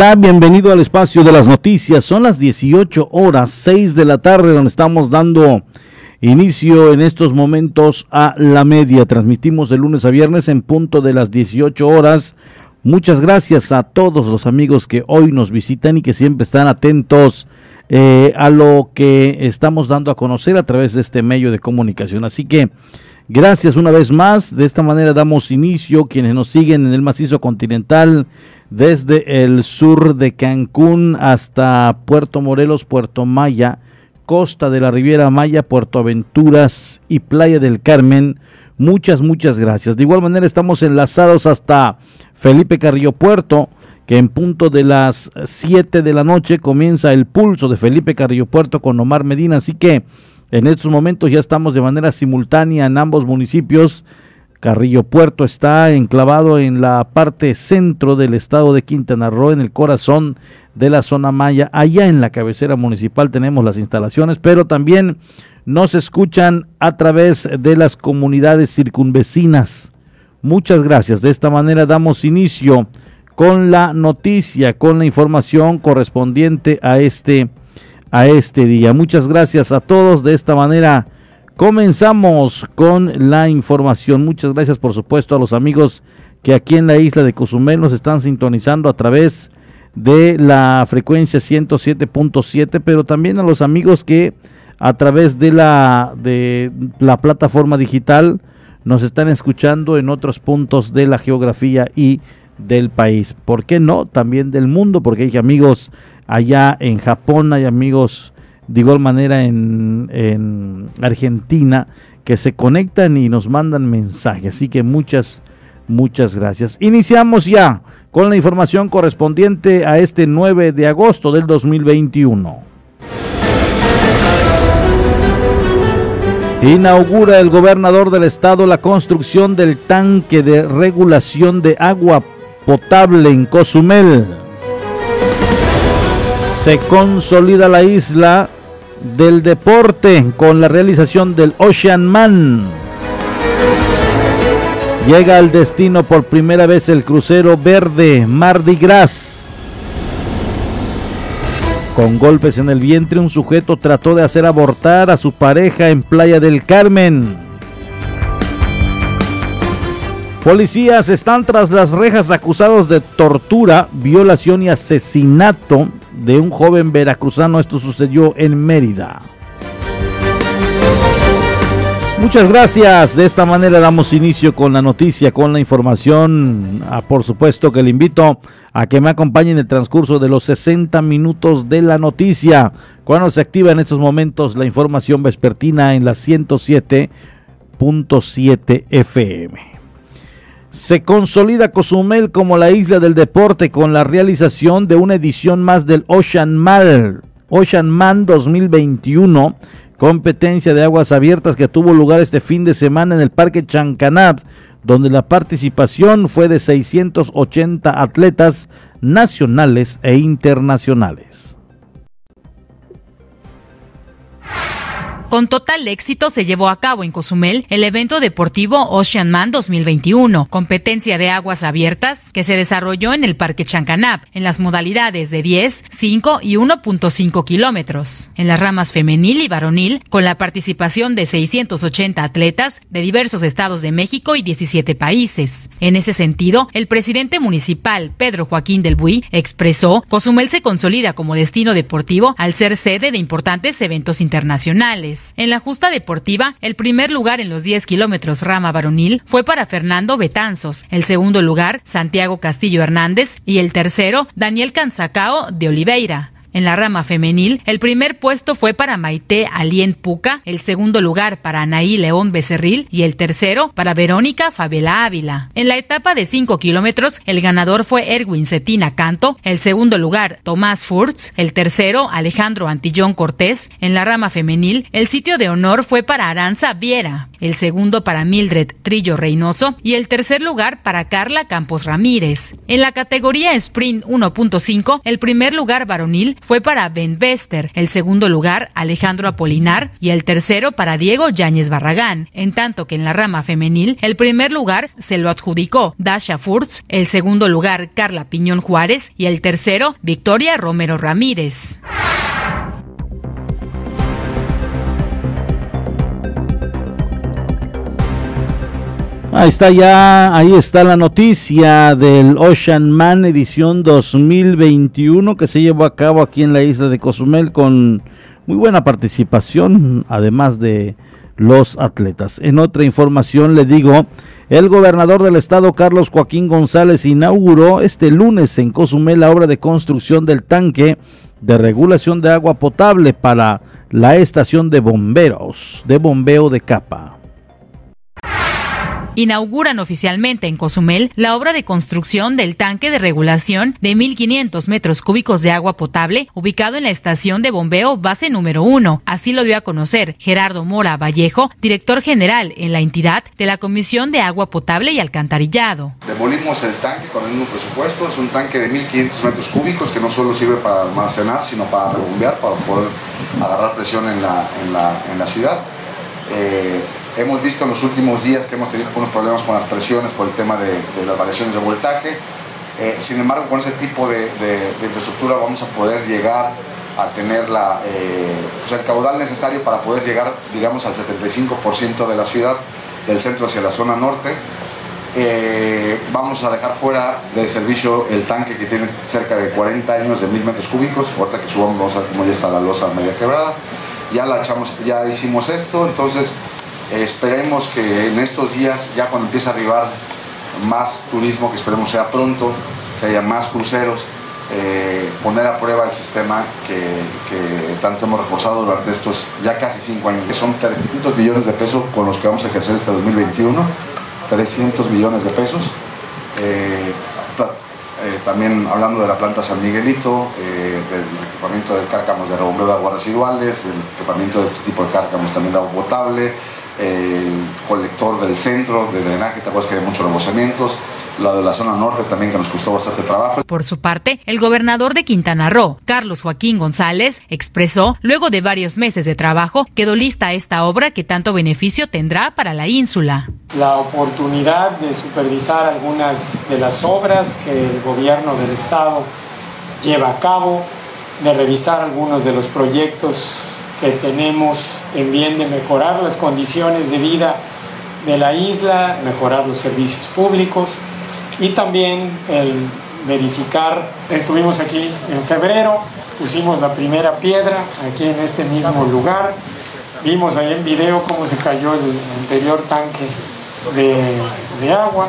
Bienvenido al espacio de las noticias. Son las 18 horas 6 de la tarde donde estamos dando inicio en estos momentos a la media. Transmitimos de lunes a viernes en punto de las 18 horas. Muchas gracias a todos los amigos que hoy nos visitan y que siempre están atentos eh, a lo que estamos dando a conocer a través de este medio de comunicación. Así que gracias una vez más. De esta manera damos inicio quienes nos siguen en el macizo continental desde el sur de Cancún hasta Puerto Morelos, Puerto Maya, costa de la Riviera Maya, Puerto Aventuras y Playa del Carmen. Muchas, muchas gracias. De igual manera estamos enlazados hasta Felipe Carrillo Puerto, que en punto de las 7 de la noche comienza el pulso de Felipe Carrillo Puerto con Omar Medina. Así que en estos momentos ya estamos de manera simultánea en ambos municipios Carrillo Puerto está enclavado en la parte centro del estado de Quintana Roo, en el corazón de la zona maya. Allá en la cabecera municipal tenemos las instalaciones, pero también nos escuchan a través de las comunidades circunvecinas. Muchas gracias. De esta manera damos inicio con la noticia, con la información correspondiente a este, a este día. Muchas gracias a todos. De esta manera Comenzamos con la información. Muchas gracias, por supuesto, a los amigos que aquí en la isla de Cozumel nos están sintonizando a través de la frecuencia 107.7, pero también a los amigos que a través de la, de la plataforma digital nos están escuchando en otros puntos de la geografía y del país. ¿Por qué no? También del mundo, porque hay amigos allá en Japón, hay amigos de igual manera en, Argentina, que se conectan y nos mandan mensajes. Así que muchas, muchas gracias. Iniciamos ya con la información correspondiente a este 9 de agosto del 2021. Inaugura el gobernador del estado la construcción del tanque de regulación de agua potable en Cozumel. Se consolida la isla del deporte con la realización del Ocean Man. Llega al destino por primera vez el crucero verde Mardi Gras. Con golpes en el vientre, un sujeto trató de hacer abortar a su pareja en Playa del Carmen. Policías están tras las rejas acusados de tortura, violación y asesinato de un joven veracruzano. Esto sucedió en Mérida. Muchas gracias. De esta manera damos inicio con la noticia, con la información. Ah, por supuesto que le invito a que me acompañe en el transcurso de los 60 minutos de la noticia, cuando se activa en estos momentos la información vespertina en la 107.7 FM. Se consolida Cozumel como la isla del deporte con la realización de una edición más del Ocean Man, Ocean Man 2021, competencia de aguas abiertas que tuvo lugar este fin de semana en el Parque Chancanab, donde la participación fue de 680 atletas nacionales e internacionales. Con total éxito se llevó a cabo en Cozumel el evento deportivo Ocean Man 2021, competencia de aguas abiertas que se desarrolló en el Parque Chancanap en las modalidades de 10, 5 y 1.5 kilómetros. En las ramas femenil y varonil, con la participación de 680 atletas de diversos estados de México y 17 países. En ese sentido, el presidente municipal, Pedro Joaquín del Buy, expresó, Cozumel se consolida como destino deportivo al ser sede de importantes eventos internacionales. En la justa deportiva, el primer lugar en los 10 kilómetros rama varonil fue para Fernando Betanzos, el segundo lugar, Santiago Castillo Hernández, y el tercero, Daniel Canzacao de Oliveira. En la rama femenil, el primer puesto fue para Maite Alien Puca, el segundo lugar para Anaí León Becerril y el tercero para Verónica Fabela Ávila. En la etapa de 5 kilómetros, el ganador fue Erwin Cetina Canto, el segundo lugar Tomás Furtz, el tercero Alejandro Antillón Cortés. En la rama femenil, el sitio de honor fue para Aranza Viera. El segundo para Mildred Trillo Reynoso y el tercer lugar para Carla Campos Ramírez. En la categoría Sprint 1.5, el primer lugar varonil fue para Ben Bester, el segundo lugar Alejandro Apolinar y el tercero para Diego Yáñez Barragán, en tanto que en la rama femenil el primer lugar se lo adjudicó Dasha Furtz, el segundo lugar Carla Piñón Juárez y el tercero Victoria Romero Ramírez. Ahí está ya, ahí está la noticia del Ocean Man edición 2021 que se llevó a cabo aquí en la isla de Cozumel con muy buena participación, además de los atletas. En otra información le digo, el gobernador del estado Carlos Joaquín González inauguró este lunes en Cozumel la obra de construcción del tanque de regulación de agua potable para la estación de bomberos, de bombeo de capa inauguran oficialmente en Cozumel la obra de construcción del tanque de regulación de 1.500 metros cúbicos de agua potable ubicado en la estación de bombeo base número 1. Así lo dio a conocer Gerardo Mora Vallejo, director general en la entidad de la Comisión de Agua Potable y Alcantarillado. Demolimos el tanque con el mismo presupuesto, es un tanque de 1.500 metros cúbicos que no solo sirve para almacenar, sino para rebombear, para poder agarrar presión en la, en la, en la ciudad. Eh, Hemos visto en los últimos días que hemos tenido algunos problemas con las presiones por el tema de, las variaciones de voltaje. Eh, sin embargo, con ese tipo de, infraestructura vamos a poder llegar a tener la, eh, pues el caudal necesario para poder llegar, digamos, al 75% de la ciudad, del centro hacia la zona norte. Eh, vamos a dejar fuera de servicio el tanque que tiene cerca de 40 años de 1000 metros cúbicos. Ahorita que subamos vamos a ver cómo ya está la losa media quebrada. Ya la echamos, ya hicimos esto, entonces esperemos que en estos días, ya cuando empiece a arribar más turismo, que esperemos sea pronto, que haya más cruceros, eh, poner a prueba el sistema que, tanto hemos reforzado durante estos ya casi cinco años, que son 300 millones de pesos con los que vamos a ejercer este 2021, 300 millones de pesos. Eh, eh, también hablando de la planta San Miguelito, del equipamiento de cárcamos de rebombeo de aguas residuales, el equipamiento de este tipo de cárcamos también de agua potable, el colector del centro de drenaje, te acuerdas que hay muchos remozamientos, la de la zona norte también que nos costó bastante trabajo. Por su parte, el gobernador de Quintana Roo, Carlos Joaquín González, expresó, luego de varios meses de trabajo, quedó lista esta obra que tanto beneficio tendrá para la ínsula. La oportunidad de supervisar algunas de las obras que el gobierno del estado lleva a cabo, de revisar algunos de los proyectos que tenemos en bien de mejorar las condiciones de vida de la isla, mejorar los servicios públicos y también el verificar, estuvimos aquí en febrero, pusimos la primera piedra aquí en este mismo lugar, vimos ahí en video cómo se cayó el anterior tanque de, de agua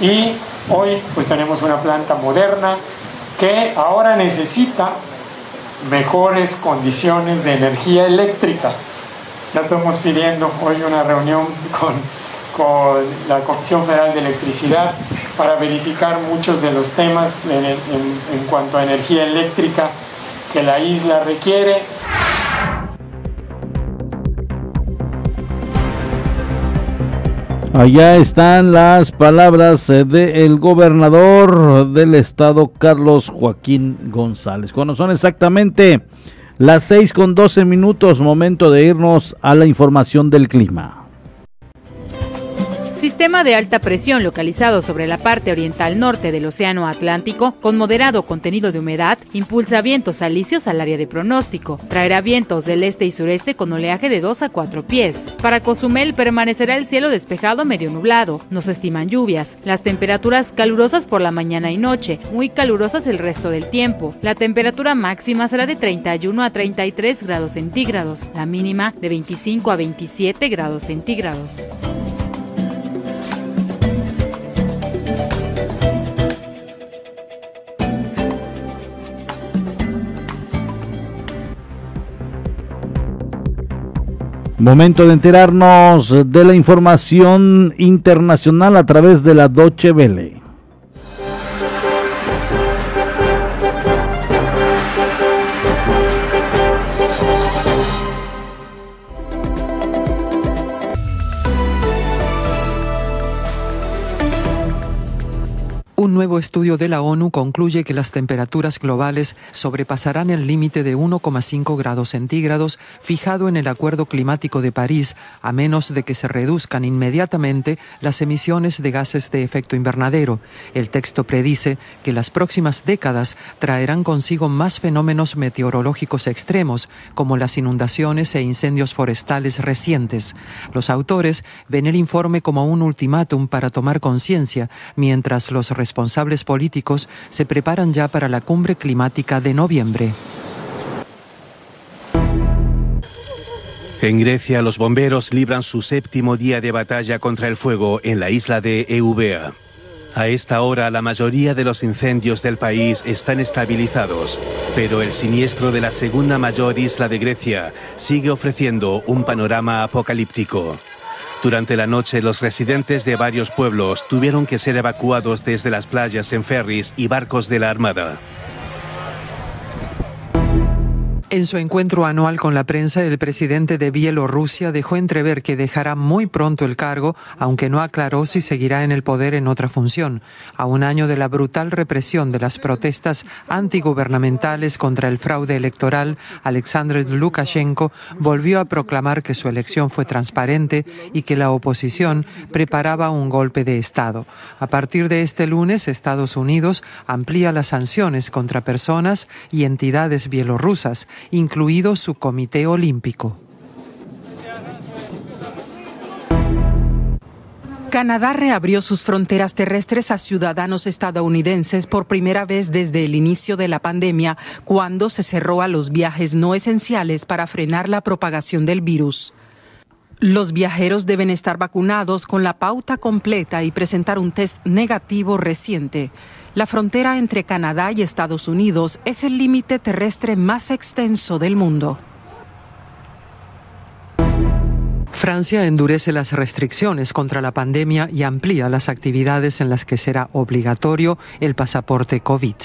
y hoy pues tenemos una planta moderna que ahora necesita mejores condiciones de energía eléctrica. Ya estamos pidiendo hoy una reunión con, con la Comisión Federal de Electricidad para verificar muchos de los temas en, en cuanto a energía eléctrica que la isla requiere. Allá están las palabras eh, del gobernador del estado, Carlos Joaquín González. Cuando son exactamente las 6 con 12 minutos, momento de irnos a la información del clima. Sistema de alta presión localizado sobre la parte oriental norte del Océano Atlántico, con moderado contenido de humedad, impulsa vientos alisios al área de pronóstico. Traerá vientos del este y sureste con oleaje de 2 a 4 pies. Para Cozumel permanecerá el cielo despejado medio nublado. No se estiman lluvias. Las temperaturas calurosas por la mañana y noche, muy calurosas el resto del tiempo. La temperatura máxima será de 31 a 33 grados centígrados, la mínima de 25 a 27 grados centígrados. Momento de enterarnos de la información internacional a través de la Doche Estudio de la ONU concluye que las temperaturas globales sobrepasarán el límite de 1,5 grados centígrados fijado en el Acuerdo Climático de París, a menos de que se reduzcan inmediatamente las emisiones de gases de efecto invernadero. El texto predice que las próximas décadas traerán consigo más fenómenos meteorológicos extremos, como las inundaciones e incendios forestales recientes. Los autores ven el informe como un ultimátum para tomar conciencia, mientras los políticos se preparan ya para la cumbre climática de noviembre. En Grecia, los bomberos libran su séptimo día de batalla contra el fuego en la isla de Eubea. A esta hora, la mayoría de los incendios del país están estabilizados, pero el siniestro de la segunda mayor isla de Grecia sigue ofreciendo un panorama apocalíptico. Durante la noche, los residentes de varios pueblos tuvieron que ser evacuados desde las playas en ferries y barcos de la Armada. En su encuentro anual con la prensa, el presidente de Bielorrusia dejó entrever que dejará muy pronto el cargo, aunque no aclaró si seguirá en el poder en otra función. A un año de la brutal represión de las protestas antigubernamentales contra el fraude electoral, Alexander Lukashenko volvió a proclamar que su elección fue transparente y que la oposición preparaba un golpe de Estado. A partir de este lunes, Estados Unidos amplía las sanciones contra personas y entidades bielorrusas incluido su Comité Olímpico. Canadá reabrió sus fronteras terrestres a ciudadanos estadounidenses por primera vez desde el inicio de la pandemia, cuando se cerró a los viajes no esenciales para frenar la propagación del virus. Los viajeros deben estar vacunados con la pauta completa y presentar un test negativo reciente. La frontera entre Canadá y Estados Unidos es el límite terrestre más extenso del mundo. Francia endurece las restricciones contra la pandemia y amplía las actividades en las que será obligatorio el pasaporte COVID.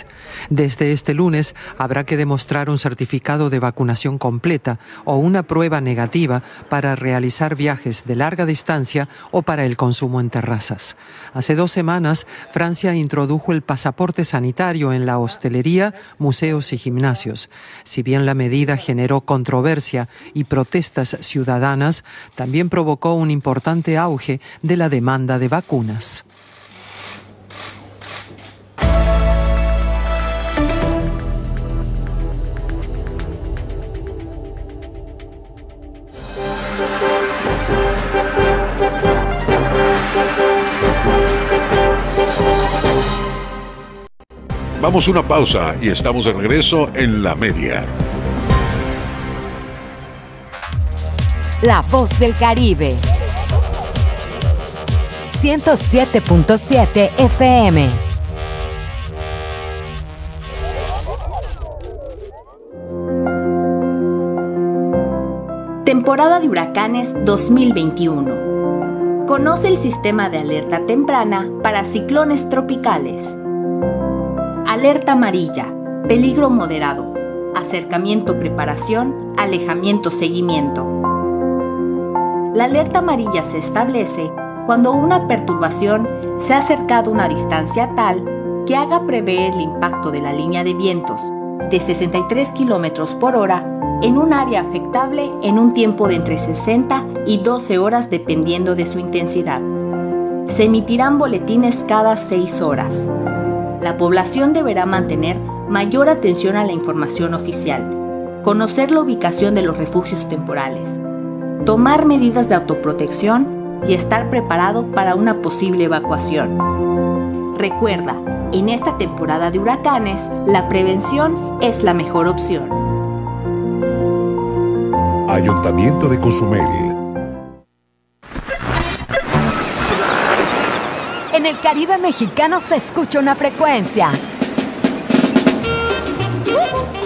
Desde este lunes habrá que demostrar un certificado de vacunación completa o una prueba negativa para realizar viajes de larga distancia o para el consumo en terrazas. Hace dos semanas, Francia introdujo el pasaporte sanitario en la hostelería, museos y gimnasios. Si bien la medida generó controversia y protestas ciudadanas, también provocó un importante auge de la demanda de vacunas. Vamos a una pausa y estamos de regreso en la media. La voz del Caribe. 107.7 FM. Temporada de huracanes 2021. Conoce el sistema de alerta temprana para ciclones tropicales. Alerta amarilla. Peligro moderado. Acercamiento preparación. Alejamiento seguimiento. La alerta amarilla se establece cuando una perturbación se ha acercado a una distancia tal que haga prever el impacto de la línea de vientos de 63 km por hora en un área afectable en un tiempo de entre 60 y 12 horas dependiendo de su intensidad. Se emitirán boletines cada 6 horas. La población deberá mantener mayor atención a la información oficial, conocer la ubicación de los refugios temporales, tomar medidas de autoprotección y estar preparado para una posible evacuación. Recuerda, en esta temporada de huracanes, la prevención es la mejor opción. Ayuntamiento de Cozumel. En el Caribe mexicano se escucha una frecuencia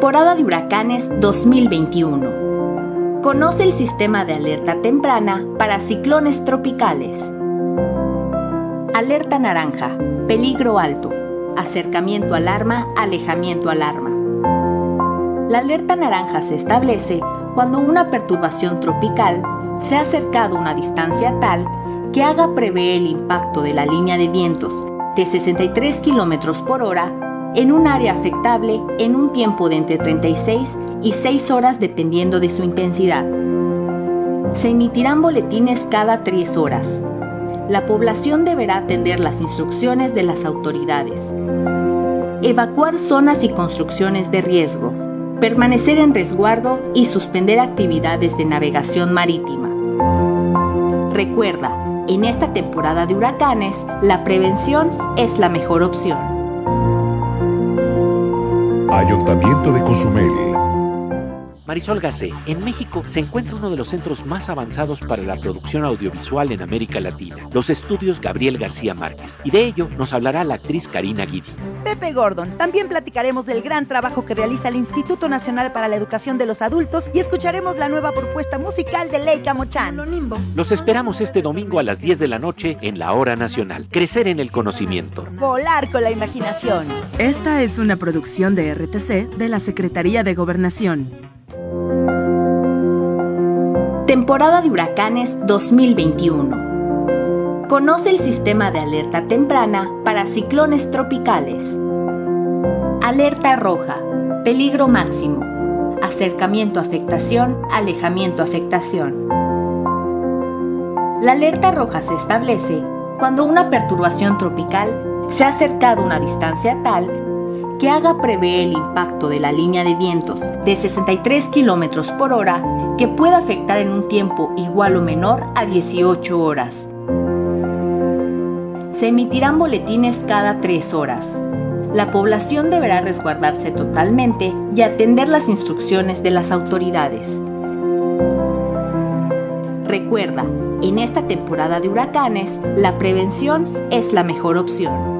Temporada de huracanes 2021. Conoce el sistema de alerta temprana para ciclones tropicales. Alerta naranja, peligro alto. Acercamiento alarma, alejamiento alarma. La alerta naranja se establece cuando una perturbación tropical se ha acercado a una distancia tal que haga prever el impacto de la línea de vientos de 63 km por hora en un área afectable en un tiempo de entre 36 y 6 horas dependiendo de su intensidad. Se emitirán boletines cada 3 horas. La población deberá atender las instrucciones de las autoridades. Evacuar zonas y construcciones de riesgo. Permanecer en resguardo y suspender actividades de navegación marítima. Recuerda, en esta temporada de huracanes, la prevención es la mejor opción. Ayuntamiento de Cozumel. Marisol Gacé, en México se encuentra uno de los centros más avanzados para la producción audiovisual en América Latina, los estudios Gabriel García Márquez, y de ello nos hablará la actriz Karina Guidi. Pepe Gordon, también platicaremos del gran trabajo que realiza el Instituto Nacional para la Educación de los Adultos y escucharemos la nueva propuesta musical de Leica Mochan. Los esperamos este domingo a las 10 de la noche en la Hora Nacional. Crecer en el conocimiento. Volar con la imaginación. Esta es una producción de RTC de la Secretaría de Gobernación. Temporada de huracanes 2021. Conoce el sistema de alerta temprana para ciclones tropicales. Alerta roja. Peligro máximo. Acercamiento afectación, alejamiento afectación. La alerta roja se establece cuando una perturbación tropical se ha acercado a una distancia tal que haga prever el impacto de la línea de vientos de 63 km por hora que pueda afectar en un tiempo igual o menor a 18 horas. Se emitirán boletines cada 3 horas. La población deberá resguardarse totalmente y atender las instrucciones de las autoridades. Recuerda, en esta temporada de huracanes, la prevención es la mejor opción.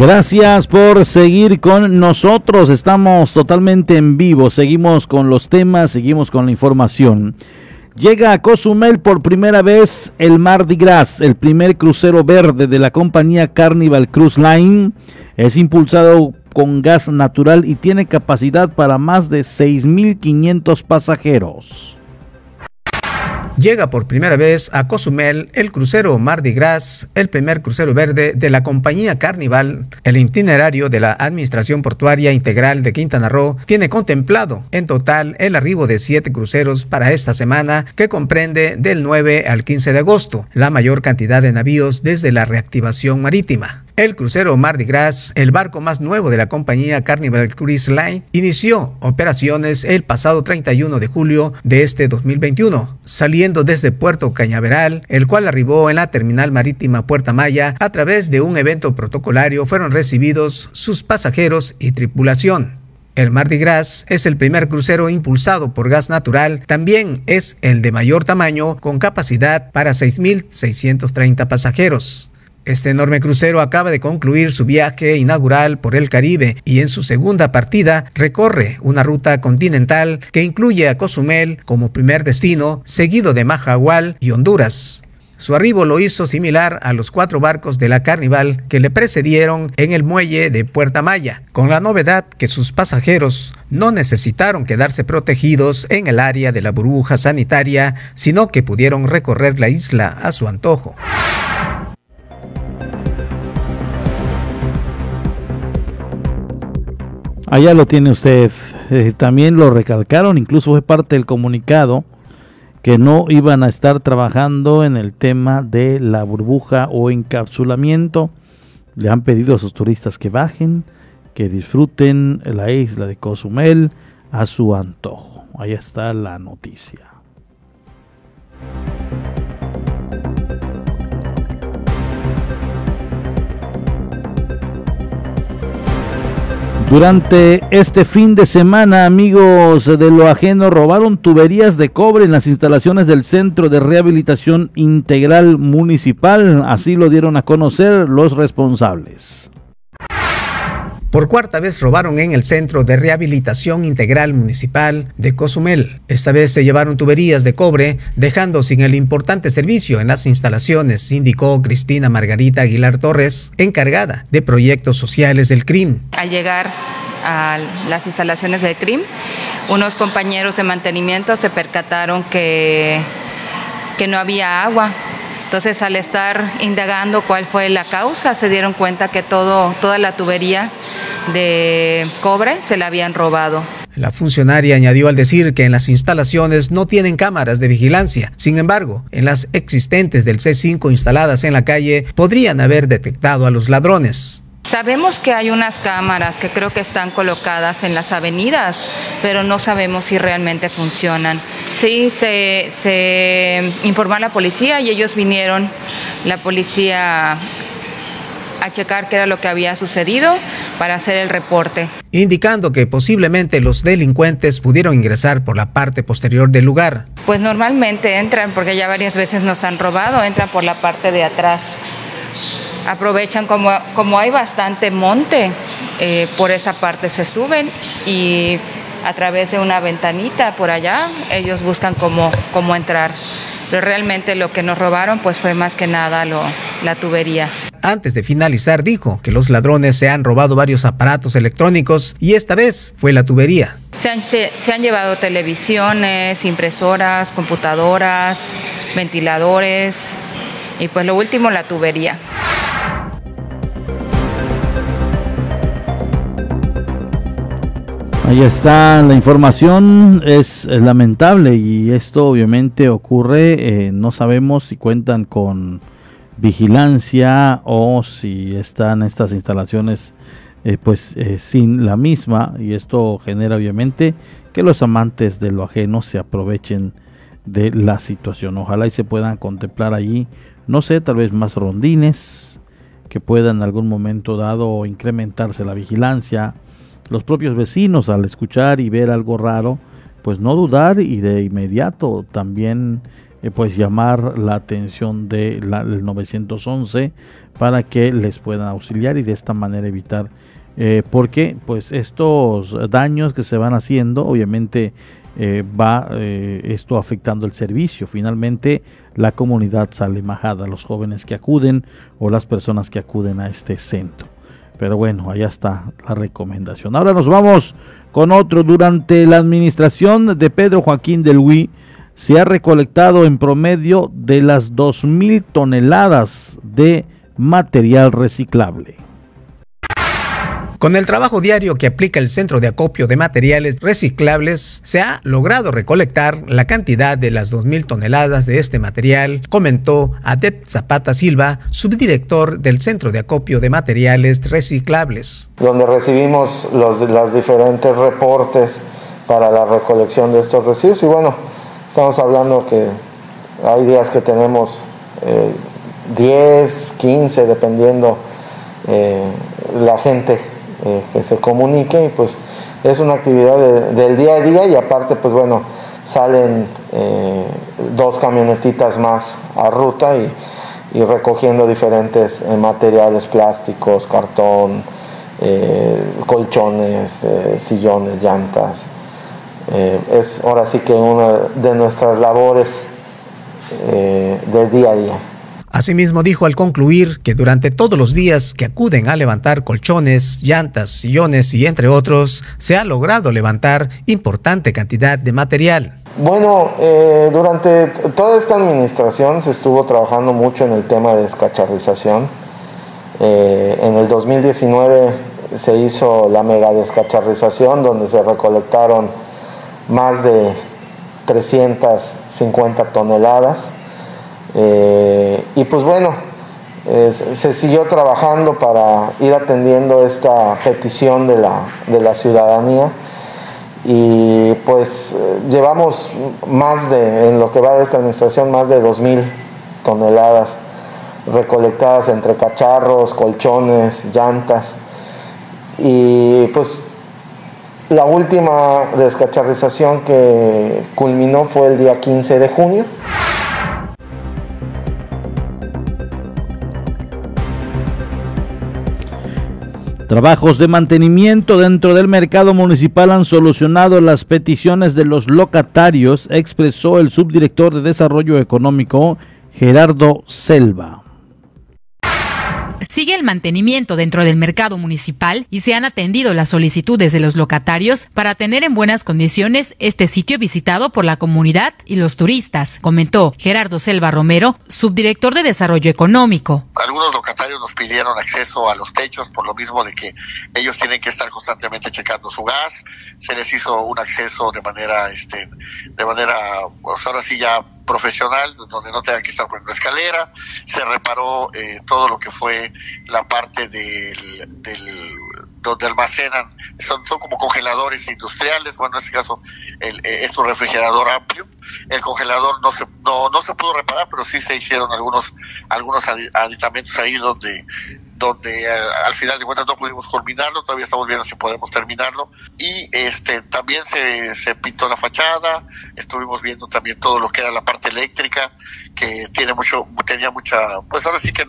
Gracias por seguir con nosotros. Estamos totalmente en vivo. Seguimos con los temas, seguimos con la información. Llega a Cozumel por primera vez el Mardi Gras, el primer crucero verde de la compañía Carnival Cruise Line. Es impulsado con gas natural y tiene capacidad para más de 6.500 pasajeros. Llega por primera vez a Cozumel el crucero Mardi Gras, el primer crucero verde de la compañía Carnival. El itinerario de la Administración Portuaria Integral de Quintana Roo tiene contemplado en total el arribo de siete cruceros para esta semana que comprende del 9 al 15 de agosto, la mayor cantidad de navíos desde la reactivación marítima. El crucero Mardi Gras, el barco más nuevo de la compañía Carnival Cruise Line, inició operaciones el pasado 31 de julio de este 2021, saliendo desde Puerto Cañaveral, el cual arribó en la terminal marítima Puerta Maya. A través de un evento protocolario fueron recibidos sus pasajeros y tripulación. El Mardi Gras es el primer crucero impulsado por gas natural, también es el de mayor tamaño con capacidad para 6.630 pasajeros. Este enorme crucero acaba de concluir su viaje inaugural por el Caribe y en su segunda partida recorre una ruta continental que incluye a Cozumel como primer destino, seguido de Majahual y Honduras. Su arribo lo hizo similar a los cuatro barcos de la Carnival que le precedieron en el muelle de Puerta Maya, con la novedad que sus pasajeros no necesitaron quedarse protegidos en el área de la burbuja sanitaria, sino que pudieron recorrer la isla a su antojo. Allá lo tiene usted. Eh, también lo recalcaron, incluso fue parte del comunicado que no iban a estar trabajando en el tema de la burbuja o encapsulamiento. Le han pedido a sus turistas que bajen, que disfruten la isla de Cozumel a su antojo. Ahí está la noticia. Durante este fin de semana, amigos de lo ajeno, robaron tuberías de cobre en las instalaciones del Centro de Rehabilitación Integral Municipal. Así lo dieron a conocer los responsables. Por cuarta vez robaron en el Centro de Rehabilitación Integral Municipal de Cozumel. Esta vez se llevaron tuberías de cobre, dejando sin el importante servicio en las instalaciones, indicó Cristina Margarita Aguilar Torres, encargada de proyectos sociales del CRIM. Al llegar a las instalaciones del CRIM, unos compañeros de mantenimiento se percataron que, que no había agua entonces, al estar indagando cuál fue la causa, se dieron cuenta que todo, toda la tubería de cobre se la habían robado. La funcionaria añadió al decir que en las instalaciones no tienen cámaras de vigilancia. Sin embargo, en las existentes del C5 instaladas en la calle podrían haber detectado a los ladrones. Sabemos que hay unas cámaras que creo que están colocadas en las avenidas, pero no sabemos si realmente funcionan. Sí, se, se informó a la policía y ellos vinieron, la policía a checar qué era lo que había sucedido para hacer el reporte. Indicando que posiblemente los delincuentes pudieron ingresar por la parte posterior del lugar. Pues normalmente entran, porque ya varias veces nos han robado, entran por la parte de atrás aprovechan como, como hay bastante monte, eh, por esa parte se suben y a través de una ventanita por allá ellos buscan cómo, cómo entrar. Pero realmente lo que nos robaron pues fue más que nada lo, la tubería. Antes de finalizar dijo que los ladrones se han robado varios aparatos electrónicos y esta vez fue la tubería. Se han, se, se han llevado televisiones, impresoras, computadoras, ventiladores y pues lo último la tubería. Ahí está la información, es lamentable y esto obviamente ocurre, eh, no sabemos si cuentan con vigilancia o si están estas instalaciones eh, pues eh, sin la misma y esto genera obviamente que los amantes de lo ajeno se aprovechen de la situación. Ojalá y se puedan contemplar allí, no sé, tal vez más rondines que puedan en algún momento dado incrementarse la vigilancia los propios vecinos al escuchar y ver algo raro, pues no dudar y de inmediato también eh, pues llamar la atención del 911 para que les puedan auxiliar y de esta manera evitar eh, porque pues estos daños que se van haciendo obviamente eh, va esto afectando el servicio. Finalmente la comunidad sale majada los jóvenes que acuden o las personas que acuden a este centro pero bueno, allá está la recomendación. Ahora nos vamos con otro. Durante la administración de Pedro Joaquín del Huy se ha recolectado en promedio de las 2.000 toneladas de material reciclable. Con el trabajo diario que aplica el Centro de Acopio de Materiales Reciclables, se ha logrado recolectar la cantidad de las 2.000 toneladas de este material, comentó Adep Zapata Silva, subdirector del Centro de Acopio de Materiales Reciclables. Donde recibimos los, diferentes reportes para la recolección de estos residuos y bueno, estamos hablando que hay días que tenemos 10, eh, 15, dependiendo eh, la gente que se comunique y pues es una actividad del día a día y aparte pues bueno salen eh, dos camionetitas más a ruta y, recogiendo diferentes eh, materiales plásticos, cartón, eh, colchones, sillones, llantas. es ahora sí que una de nuestras labores del día a día. Asimismo dijo al concluir que durante todos los días que acuden a levantar colchones, llantas, sillones y entre otros, se ha logrado levantar importante cantidad de material. Bueno, eh, durante toda esta administración se estuvo trabajando mucho en el tema de descacharrización. Eh, en el 2019 se hizo la mega descacharrización donde se recolectaron más de 350 toneladas. Eh, y pues bueno, se siguió trabajando para ir atendiendo esta petición de la, de la ciudadanía y pues llevamos más de, en lo que va de esta administración, más de 2.000 toneladas recolectadas entre cacharros, colchones, llantas y pues la última descacharrización que culminó fue el día 15 de junio. Trabajos de mantenimiento dentro del mercado municipal han solucionado las peticiones de los locatarios, expresó el subdirector de Desarrollo Económico Gerardo Selva. Sigue el mantenimiento dentro del mercado municipal y se han atendido las solicitudes de los locatarios para tener en buenas condiciones este sitio visitado por la comunidad y los turistas, comentó Gerardo Selva Romero, subdirector de Desarrollo Económico. Algunos locatarios nos pidieron acceso a los techos por lo mismo de que ellos tienen que estar constantemente checando su gas, se les hizo un acceso de manera, este, de manera, pues ahora sí ya profesional, donde no tengan que estar poniendo escalera, se reparó eh, todo lo que fue la parte del, del donde almacenan, son, son como congeladores industriales, bueno, en este caso el, eh, es un refrigerador amplio, el congelador no se, no, no se pudo reparar, pero sí se hicieron algunos, algunos aditamentos ahí donde donde eh, al final de cuentas no pudimos culminarlo, todavía estamos viendo si podemos terminarlo. Y este también se, se pintó la fachada, estuvimos viendo también todo lo que era la parte eléctrica, que tiene mucho, tenía mucha, pues ahora sí que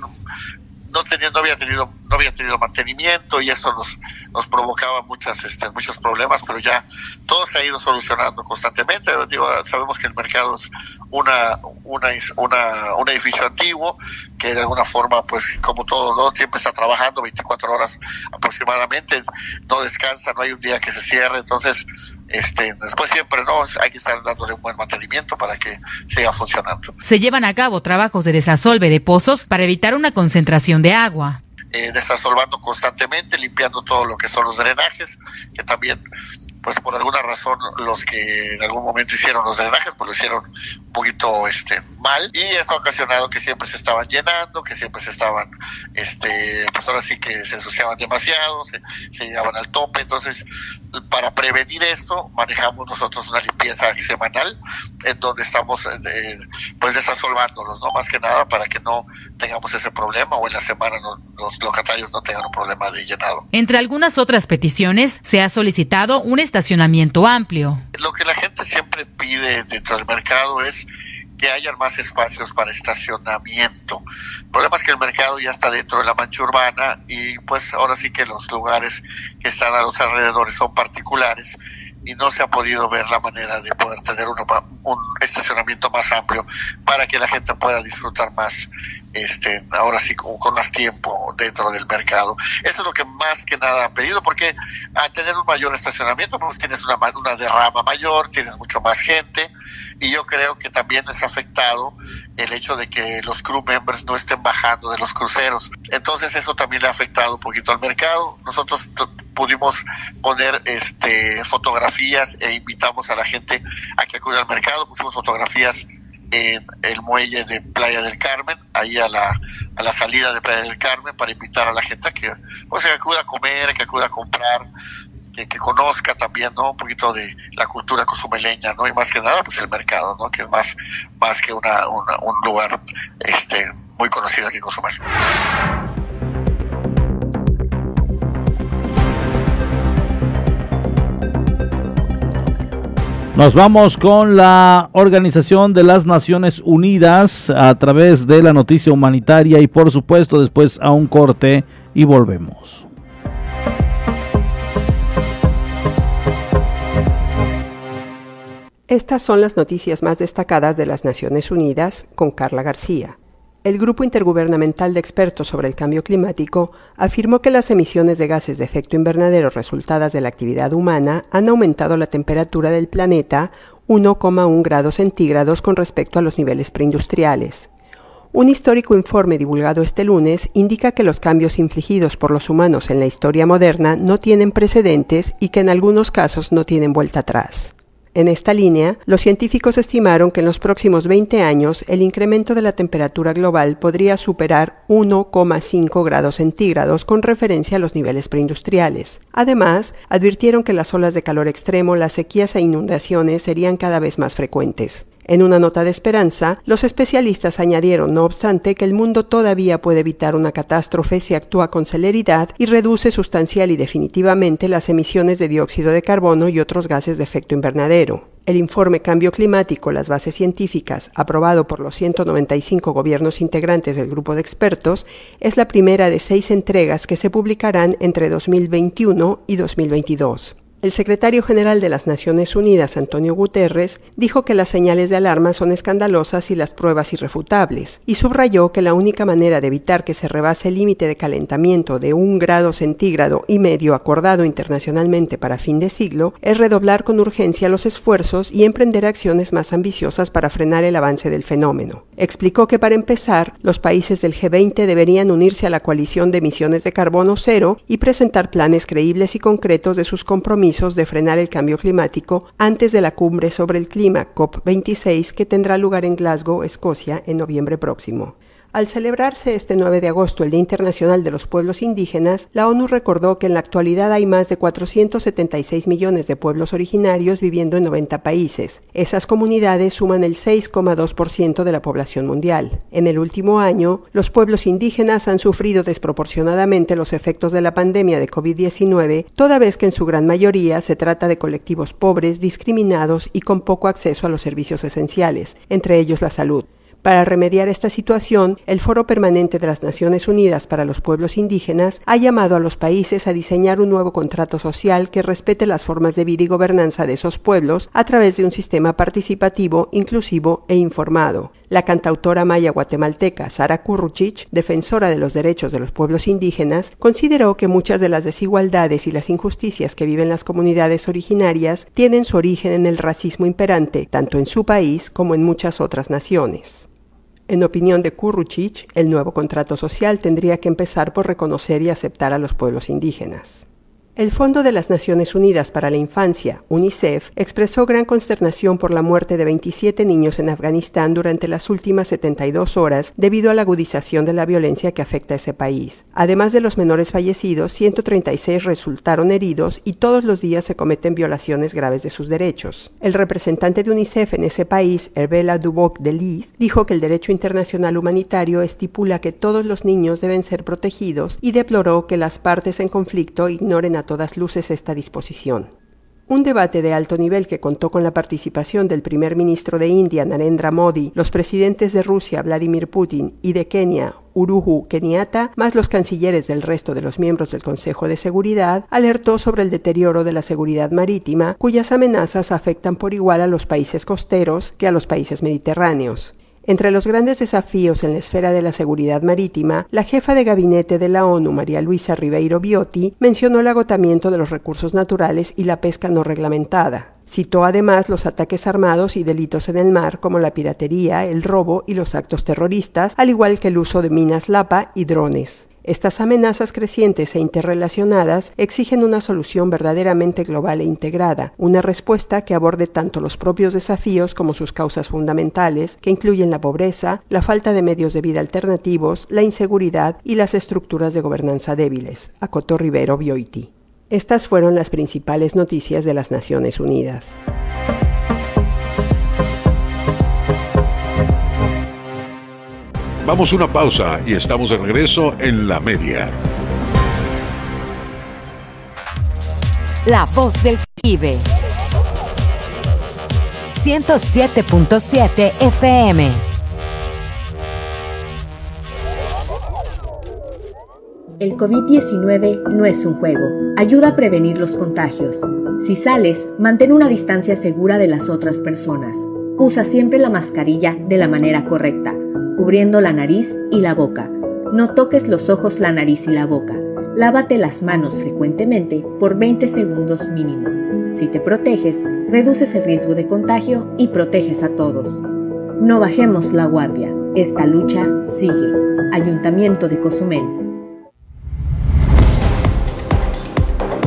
no, tenía, no había tenido, no había tenido mantenimiento y eso nos, nos provocaba muchas, este, muchos problemas, pero ya todo se ha ido solucionando constantemente. Digo, sabemos que el mercado es una, una, una, un edificio antiguo que de alguna forma, pues como todo, ¿no? siempre está trabajando 24 horas aproximadamente, no descansa, no hay un día que se cierre, entonces este, después siempre no, hay que estar dándole un buen mantenimiento para que siga funcionando. Se llevan a cabo trabajos de desasolve de pozos para evitar una concentración de agua. Eh, desasolvando constantemente, limpiando todo lo que son los drenajes, que también pues por alguna razón los que en algún momento hicieron los drenajes pues lo hicieron un poquito este mal y eso ha ocasionado que siempre se estaban llenando que siempre se estaban este pues ahora sí que se ensuciaban demasiado se, se llegaban al tope. Entonces para prevenir esto manejamos nosotros una limpieza semanal en donde estamos eh, pues desasolvándolos no más que nada para que no tengamos ese problema o en la semana los locatarios no tengan un problema de llenado. Entre algunas otras peticiones se ha solicitado un estacionamiento amplio. Lo que la gente siempre pide dentro del mercado es que haya más espacios para estacionamiento. El problema es que el mercado ya está dentro de la mancha urbana y pues ahora sí que los lugares que están a los alrededores son particulares y no se ha podido ver la manera de poder tener un estacionamiento más amplio para que la gente pueda disfrutar más este, ahora sí con, más tiempo dentro del mercado. Eso es lo que más que nada han pedido, porque al tener un mayor estacionamiento, pues tienes una, una derrama mayor, tienes mucho más gente, y yo creo que también es afectado el hecho de que los crew members no estén bajando de los cruceros. Entonces eso también le ha afectado un poquito al mercado. Nosotros pudimos poner este fotografías e invitamos a la gente a que acude al mercado, pusimos fotografías en el muelle de Playa del Carmen, ahí a la, a la salida de Playa del Carmen, para invitar a la gente que, o sea, que acuda a comer, que acuda a comprar, que, conozca también, ¿no? Un poquito de la cultura cozumeleña, ¿no? Y más que nada, pues el mercado, ¿no? Que es más, más que una, un lugar este, muy conocido aquí en Cozumel. Nos vamos con la Organización de las Naciones Unidas a través de la noticia humanitaria y por supuesto después a un corte y volvemos. Estas son las noticias más destacadas de las Naciones Unidas con Carla García. El Grupo Intergubernamental de Expertos sobre el Cambio Climático afirmó que las emisiones de gases de efecto invernadero resultadas de la actividad humana han aumentado la temperatura del planeta 1,1 grados centígrados con respecto a los niveles preindustriales. Un histórico informe divulgado este lunes indica que los cambios infligidos por los humanos en la historia moderna no tienen precedentes y que en algunos casos no tienen vuelta atrás. En esta línea, los científicos estimaron que en los próximos 20 años el incremento de la temperatura global podría superar 1,5 grados centígrados con referencia a los niveles preindustriales. Además, advirtieron que las olas de calor extremo, las sequías e inundaciones serían cada vez más frecuentes. En una nota de esperanza, los especialistas añadieron, no obstante, que el mundo todavía puede evitar una catástrofe si actúa con celeridad y reduce sustancial y definitivamente las emisiones de dióxido de carbono y otros gases de efecto invernadero. El informe Cambio Climático, las bases científicas, aprobado por los 195 gobiernos integrantes del grupo de expertos, es la primera de seis entregas que se publicarán entre 2021 y 2022. El secretario general de las Naciones Unidas, Antonio Guterres, dijo que las señales de alarma son escandalosas y las pruebas irrefutables, y subrayó que la única manera de evitar que se rebase el límite de calentamiento de un grado centígrado y medio acordado internacionalmente para fin de siglo es redoblar con urgencia los esfuerzos y emprender acciones más ambiciosas para frenar el avance del fenómeno. Explicó que para empezar, los países del G20 deberían unirse a la coalición de emisiones de carbono cero y presentar planes creíbles y concretos de sus compromisos de frenar el cambio climático antes de la cumbre sobre el clima COP26 que tendrá lugar en Glasgow, Escocia, en noviembre próximo. Al celebrarse este 9 de agosto el Día Internacional de los Pueblos Indígenas, la ONU recordó que en la actualidad hay más de 476 millones de pueblos originarios viviendo en 90 países. Esas comunidades suman el 6,2% de la población mundial. En el último año, los pueblos indígenas han sufrido desproporcionadamente los efectos de la pandemia de COVID-19, toda vez que en su gran mayoría se trata de colectivos pobres, discriminados y con poco acceso a los servicios esenciales, entre ellos la salud. Para remediar esta situación, el Foro Permanente de las Naciones Unidas para los Pueblos Indígenas ha llamado a los países a diseñar un nuevo contrato social que respete las formas de vida y gobernanza de esos pueblos a través de un sistema participativo, inclusivo e informado. La cantautora maya guatemalteca Sara Kurruchich, defensora de los derechos de los pueblos indígenas, consideró que muchas de las desigualdades y las injusticias que viven las comunidades originarias tienen su origen en el racismo imperante, tanto en su país como en muchas otras naciones. En opinión de Kurruchich, el nuevo contrato social tendría que empezar por reconocer y aceptar a los pueblos indígenas. El Fondo de las Naciones Unidas para la Infancia, UNICEF, expresó gran consternación por la muerte de 27 niños en Afganistán durante las últimas 72 horas debido a la agudización de la violencia que afecta a ese país. Además de los menores fallecidos, 136 resultaron heridos y todos los días se cometen violaciones graves de sus derechos. El representante de UNICEF en ese país, Herbela Duboc de Lis, dijo que el derecho internacional humanitario estipula que todos los niños deben ser protegidos y deploró que las partes en conflicto ignoren a todas luces esta disposición. Un debate de alto nivel que contó con la participación del primer ministro de India, Narendra Modi, los presidentes de Rusia, Vladimir Putin, y de Kenia, Uruhu Kenyatta, más los cancilleres del resto de los miembros del Consejo de Seguridad, alertó sobre el deterioro de la seguridad marítima, cuyas amenazas afectan por igual a los países costeros que a los países mediterráneos. Entre los grandes desafíos en la esfera de la seguridad marítima, la jefa de gabinete de la ONU, María Luisa Ribeiro Biotti, mencionó el agotamiento de los recursos naturales y la pesca no reglamentada. Citó además los ataques armados y delitos en el mar como la piratería, el robo y los actos terroristas, al igual que el uso de minas lapa y drones. Estas amenazas crecientes e interrelacionadas exigen una solución verdaderamente global e integrada, una respuesta que aborde tanto los propios desafíos como sus causas fundamentales, que incluyen la pobreza, la falta de medios de vida alternativos, la inseguridad y las estructuras de gobernanza débiles, acotó Rivero Bioiti. Estas fueron las principales noticias de las Naciones Unidas. Vamos a una pausa y estamos de regreso en la media. La voz del Caribe. 107.7 FM. El COVID-19 no es un juego. Ayuda a prevenir los contagios. Si sales, mantén una distancia segura de las otras personas. Usa siempre la mascarilla de la manera correcta, cubriendo la nariz y la boca. No toques los ojos, la nariz y la boca. Lávate las manos frecuentemente por 20 segundos mínimo. Si te proteges, reduces el riesgo de contagio y proteges a todos. No bajemos la guardia. Esta lucha sigue. Ayuntamiento de Cozumel.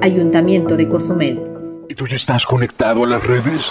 Ayuntamiento de Cozumel. ¿Y tú ya estás conectado a las redes?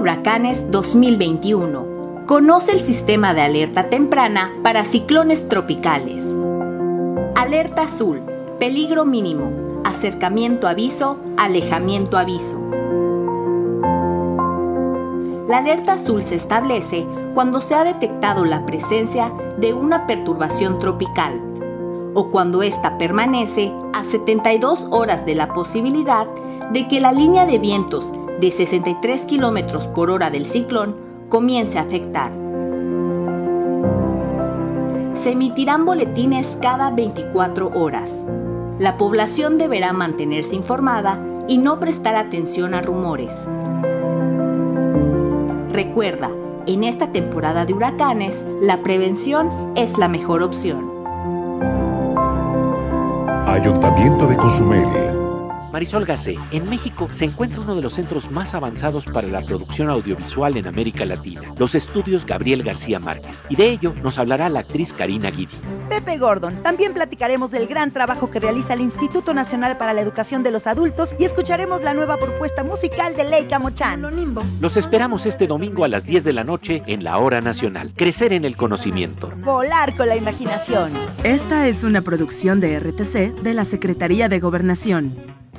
Huracanes 2021. Conoce el sistema de alerta temprana para ciclones tropicales. Alerta azul. Peligro mínimo. Acercamiento aviso. Alejamiento aviso. La alerta azul se establece cuando se ha detectado la presencia de una perturbación tropical o cuando ésta permanece a 72 horas de la posibilidad de que la línea de vientos de 63 km por hora del ciclón comience a afectar. Se emitirán boletines cada 24 horas. La población deberá mantenerse informada y no prestar atención a rumores. Recuerda, en esta temporada de huracanes, la prevención es la mejor opción. Ayuntamiento de Cozumel Marisol Gacé, en México se encuentra uno de los centros más avanzados para la producción audiovisual en América Latina, los estudios Gabriel García Márquez, y de ello nos hablará la actriz Karina Guidi. Pepe Gordon, también platicaremos del gran trabajo que realiza el Instituto Nacional para la Educación de los Adultos y escucharemos la nueva propuesta musical de Leica Mochan. Los esperamos este domingo a las 10 de la noche en la Hora Nacional. Crecer en el conocimiento. Volar con la imaginación. Esta es una producción de RTC de la Secretaría de Gobernación.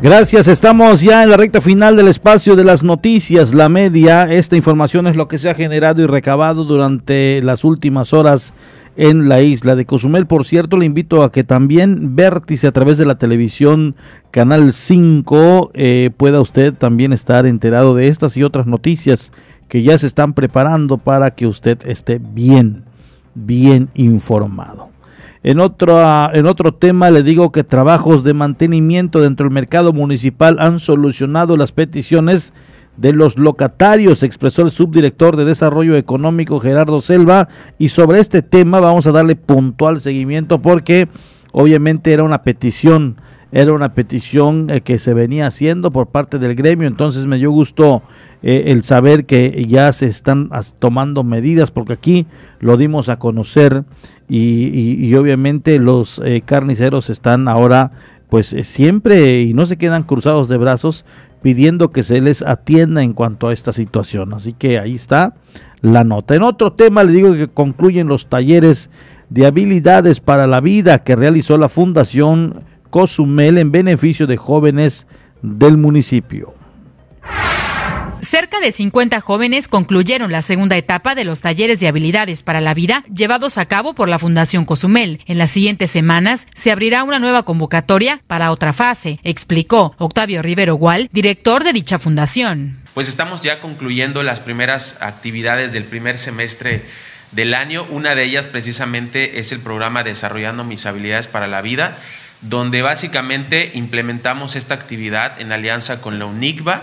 Gracias, estamos ya en la recta final del espacio de las noticias, la media. Esta información es lo que se ha generado y recabado durante las últimas horas en la isla de Cozumel. Por cierto, le invito a que también Vértice a través de la televisión Canal 5 eh, pueda usted también estar enterado de estas y otras noticias que ya se están preparando para que usted esté bien, bien informado. En otro, en otro tema le digo que trabajos de mantenimiento dentro del mercado municipal han solucionado las peticiones de los locatarios, expresó el subdirector de Desarrollo Económico Gerardo Selva. Y sobre este tema vamos a darle puntual seguimiento porque obviamente era una petición, era una petición eh, que se venía haciendo por parte del gremio. Entonces me dio gusto eh, el saber que ya se están tomando medidas porque aquí lo dimos a conocer y, obviamente los eh, carniceros están ahora pues siempre y no se quedan cruzados de brazos pidiendo que se les atienda en cuanto a esta situación. Así que ahí está la nota. En otro tema le digo que concluyen los talleres de habilidades para la vida que realizó la Fundación Cozumel en beneficio de jóvenes del municipio. Cerca de 50 jóvenes concluyeron la segunda etapa de los talleres de habilidades para la vida llevados a cabo por la Fundación Cozumel. En las siguientes semanas se abrirá una nueva convocatoria para otra fase, explicó Octavio Rivero Gual, director de dicha fundación. Pues estamos ya concluyendo las primeras actividades del primer semestre del año. Una de ellas precisamente es el programa Desarrollando mis habilidades para la vida, donde básicamente implementamos esta actividad en alianza con la UNICBA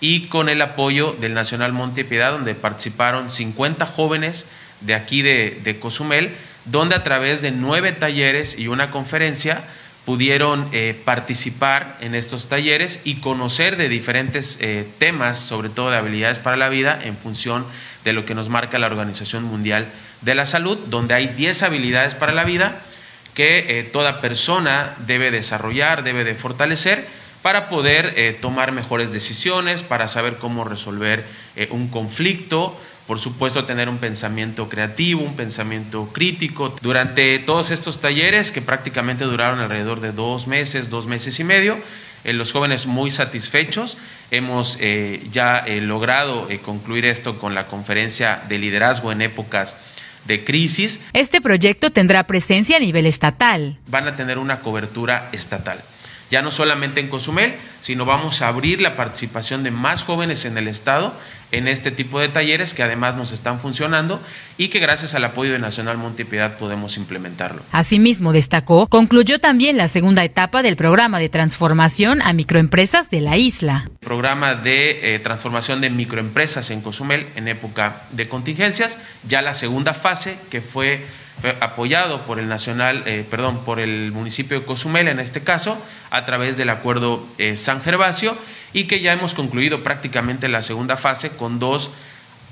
y con el apoyo del Nacional Monte Piedad, donde participaron 50 jóvenes de aquí de, Cozumel, donde a través de nueve talleres y una conferencia pudieron eh, participar en estos talleres y conocer de diferentes eh, temas, sobre todo de habilidades para la vida, en función de lo que nos marca la Organización Mundial de la Salud, donde hay 10 habilidades para la vida que eh, toda persona debe desarrollar, debe de fortalecer para poder eh, tomar mejores decisiones, para saber cómo resolver eh, un conflicto, por supuesto tener un pensamiento creativo, un pensamiento crítico. Durante todos estos talleres, que prácticamente duraron alrededor de dos meses, dos meses y medio, los jóvenes muy satisfechos. Hemos ya logrado concluir esto con la conferencia de liderazgo en épocas de crisis. Este proyecto tendrá presencia a nivel estatal. Van a tener una cobertura estatal ya no solamente en Cozumel, sino vamos a abrir la participación de más jóvenes en el Estado en este tipo de talleres que además nos están funcionando y que gracias al apoyo de Nacional Montepiedad podemos implementarlo. Asimismo, destacó, concluyó también la segunda etapa del programa de transformación a microempresas de la isla. Programa de eh, transformación de microempresas en Cozumel en época de contingencias, ya la segunda fase que fue apoyado por el nacional, eh, perdón, por el municipio de Cozumel en este caso, a través del acuerdo eh, San Gervasio y que ya hemos concluido prácticamente la segunda fase con dos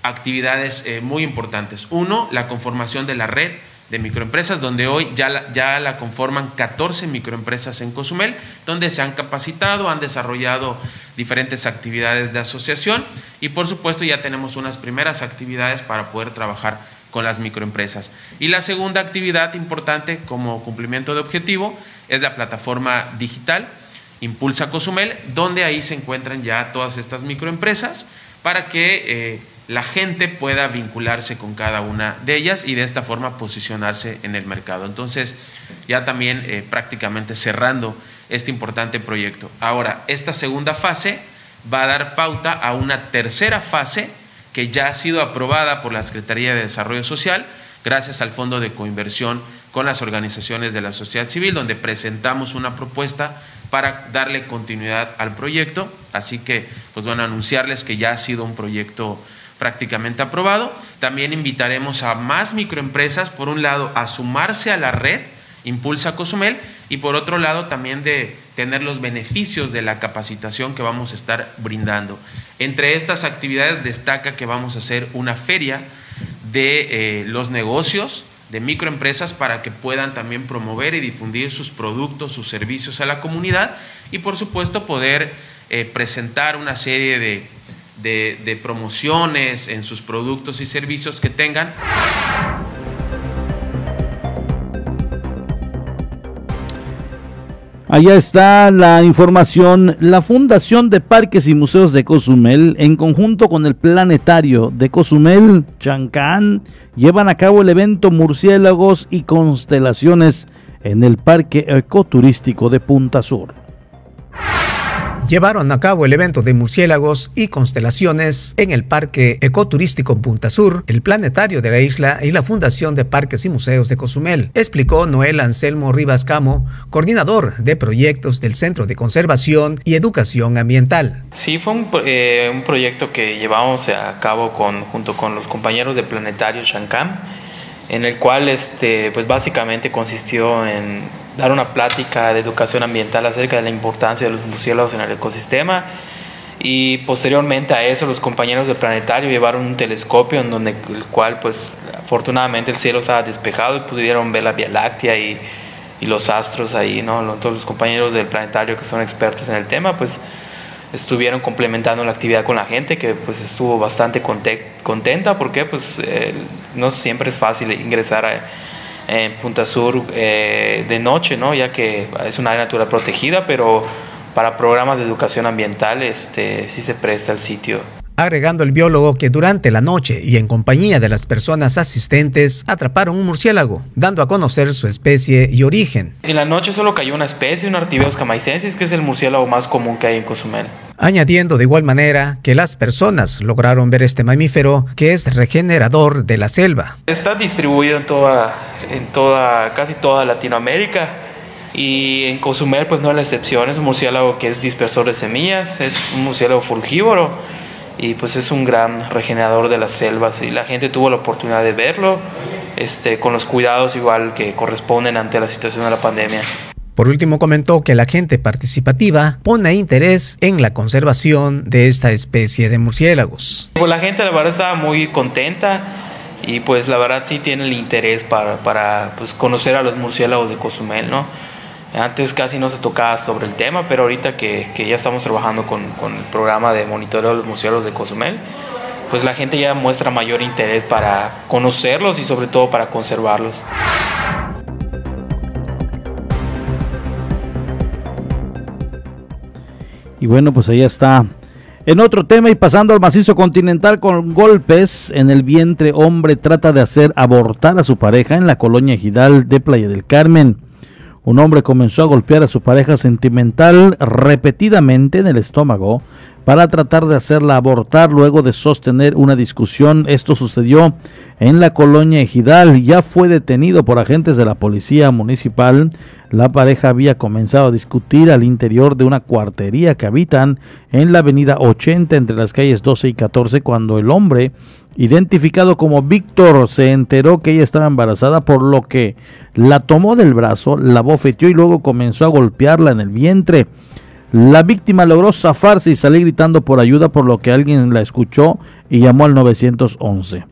actividades eh, muy importantes. Uno, la conformación de la red de microempresas, donde hoy ya la, ya la conforman 14 microempresas en Cozumel, donde se han capacitado, han desarrollado diferentes actividades de asociación y por supuesto ya tenemos unas primeras actividades para poder trabajar con las microempresas. Y la segunda actividad importante como cumplimiento de objetivo es la plataforma digital Impulsa Cozumel, donde ahí se encuentran ya todas estas microempresas para que eh, la gente pueda vincularse con cada una de ellas y de esta forma posicionarse en el mercado. Entonces, ya también eh, prácticamente cerrando este importante proyecto. Ahora, esta segunda fase va a dar pauta a una tercera fase que ya ha sido aprobada por la Secretaría de Desarrollo Social gracias al Fondo de Coinversión con las organizaciones de la sociedad civil, donde presentamos una propuesta para darle continuidad al proyecto. Así que, pues bueno, anunciarles que ya ha sido un proyecto prácticamente aprobado. También invitaremos a más microempresas, por un lado, a sumarse a la red Impulsa Cozumel y por otro lado también de tener los beneficios de la capacitación que vamos a estar brindando. Entre estas actividades destaca que vamos a hacer una feria de eh, los negocios, de microempresas para que puedan también promover y difundir sus productos, sus servicios a la comunidad y por supuesto poder eh, presentar una serie de, de promociones en sus productos y servicios que tengan. Allá está la información. La Fundación de Parques y Museos de Cozumel, en conjunto con el Planetario de Cozumel, Chancán, llevan a cabo el evento Murciélagos y Constelaciones en el Parque Ecoturístico de Punta Sur llevaron a cabo el evento de murciélagos y constelaciones en el Parque Ecoturístico Punta Sur, el Planetario de la isla y la Fundación de Parques y Museos de Cozumel, explicó Noel Anselmo Rivas Camo, coordinador de proyectos del Centro de Conservación y Educación Ambiental. Sí, fue un, eh, proyecto que llevamos a cabo con, junto con los compañeros del Planetario Shankam, en el cual este, pues básicamente consistió en dar una plática de educación ambiental acerca de la importancia de los murciélagos en el ecosistema. Y posteriormente a eso los compañeros del planetario llevaron un telescopio en donde el cual pues afortunadamente el cielo estaba despejado y pudieron ver la Vía Láctea y, los astros ahí, ¿no? Todos los compañeros del planetario que son expertos en el tema pues estuvieron complementando la actividad con la gente que pues estuvo bastante contenta porque pues no siempre es fácil ingresar a en Punta Sur eh, de noche, ¿no? ya que es una área natural protegida, pero para programas de educación ambiental este, sí se presta el sitio. Agregando el biólogo que durante la noche y en compañía de las personas asistentes atraparon un murciélago, dando a conocer su especie y origen. En la noche solo cayó una especie, un Artibeus camaicensis, que es el murciélago más común que hay en Cozumel. Añadiendo de igual manera que las personas lograron ver este mamífero que es regenerador de la selva. Está distribuido en toda, en toda, casi toda Latinoamérica y en Cozumel pues no es la excepción, es un murciélago que es dispersor de semillas, es un murciélago frugívoro y pues es un gran regenerador de las selvas y la gente tuvo la oportunidad de verlo este, con los cuidados igual que corresponden ante la situación de la pandemia. Por último comentó que la gente participativa pone interés en la conservación de esta especie de murciélagos. Pues la gente la verdad estaba muy contenta y pues la verdad sí tiene el interés para, para pues, conocer a los murciélagos de Cozumel, ¿no? Antes casi no se tocaba sobre el tema, pero ahorita que, ya estamos trabajando con, con, el programa de monitoreo de los museos de Cozumel, pues la gente ya muestra mayor interés para conocerlos y sobre todo para conservarlos. Y bueno, pues ahí está. En otro tema y pasando al macizo continental con golpes en el vientre, hombre trata de hacer abortar a su pareja en la colonia Gidal de Playa del Carmen. Un hombre comenzó a golpear a su pareja sentimental repetidamente en el estómago para tratar de hacerla abortar luego de sostener una discusión. Esto sucedió en la colonia Ejidal. Ya fue detenido por agentes de la policía municipal. La pareja había comenzado a discutir al interior de una cuartería que habitan en la avenida 80 entre las calles 12 y 14 cuando el hombre identificado como Víctor, se enteró que ella estaba embarazada, por lo que la tomó del brazo, la bofeteó y luego comenzó a golpearla en el vientre. La víctima logró zafarse y salir gritando por ayuda, por lo que alguien la escuchó y llamó al 911.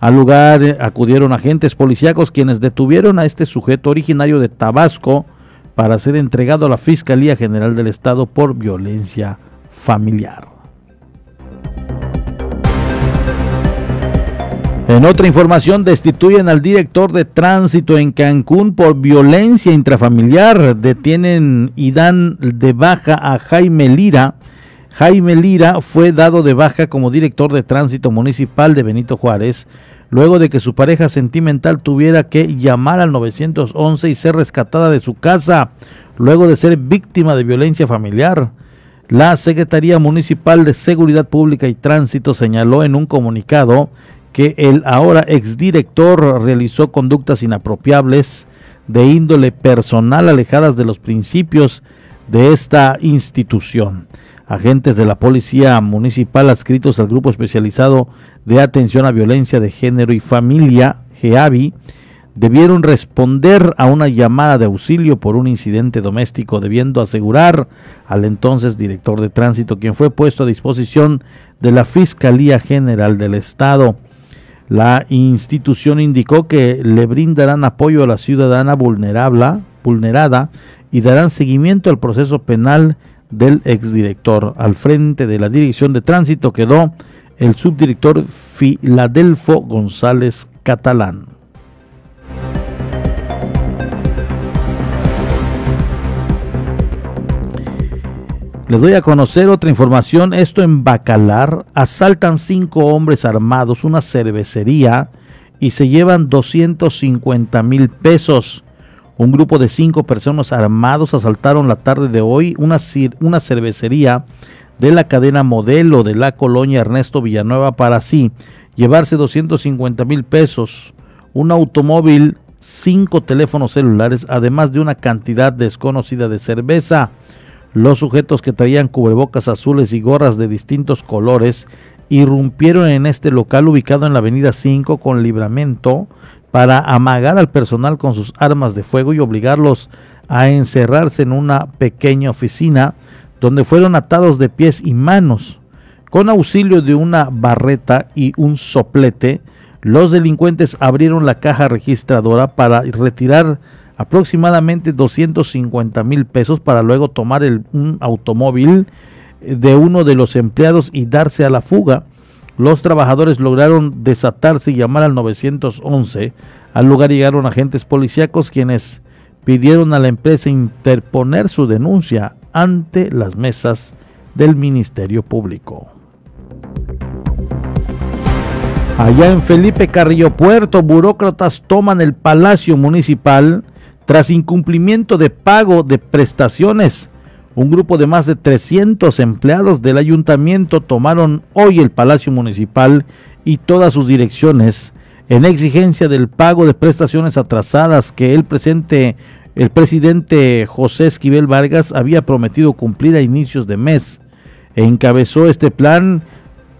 Al lugar eh, acudieron agentes policíacos quienes detuvieron a este sujeto originario de Tabasco para ser entregado a la Fiscalía General del Estado por violencia familiar. En otra información, destituyen al director de tránsito en Cancún por violencia intrafamiliar. Detienen y dan de baja a Jaime Lira. Jaime Lira fue dado de baja como director de tránsito municipal de Benito Juárez, luego de que su pareja sentimental tuviera que llamar al 911 y ser rescatada de su casa, luego de ser víctima de violencia familiar. La Secretaría Municipal de Seguridad Pública y Tránsito señaló en un comunicado que el ahora exdirector realizó conductas inapropiables de índole personal alejadas de los principios de esta institución. Agentes de la Policía Municipal adscritos al Grupo Especializado de Atención a Violencia de Género y Familia, GEAVI, debieron responder a una llamada de auxilio por un incidente doméstico, debiendo asegurar al entonces director de tránsito, quien fue puesto a disposición de la Fiscalía General del Estado. La institución indicó que le brindarán apoyo a la ciudadana vulnerable, vulnerada y darán seguimiento al proceso penal del exdirector. Al frente de la Dirección de Tránsito quedó el subdirector Filadelfo González Catalán. Les doy a conocer otra información. Esto en Bacalar. Asaltan cinco hombres armados una cervecería y se llevan 250 mil pesos. Un grupo de cinco personas armados asaltaron la tarde de hoy una, una cervecería de la cadena modelo de la colonia Ernesto Villanueva para así llevarse 250 mil pesos, un automóvil, cinco teléfonos celulares, además de una cantidad desconocida de cerveza. Los sujetos que traían cubrebocas azules y gorras de distintos colores irrumpieron en este local ubicado en la avenida 5 con libramento para amagar al personal con sus armas de fuego y obligarlos a encerrarse en una pequeña oficina donde fueron atados de pies y manos. Con auxilio de una barreta y un soplete, los delincuentes abrieron la caja registradora para retirar aproximadamente 250 mil pesos para luego tomar un automóvil de uno de los empleados y darse a la fuga. Los trabajadores lograron desatarse y llamar al 911. Al lugar llegaron agentes policíacos quienes pidieron a la empresa interponer su denuncia ante las mesas del Ministerio Público. Allá en Felipe Carrillo Puerto, burócratas toman el Palacio Municipal tras incumplimiento de pago de prestaciones. Un grupo de más de 300 empleados del ayuntamiento tomaron hoy el Palacio Municipal y todas sus direcciones en exigencia del pago de prestaciones atrasadas que el presente el presidente José Esquivel Vargas había prometido cumplir a inicios de mes. Encabezó este plan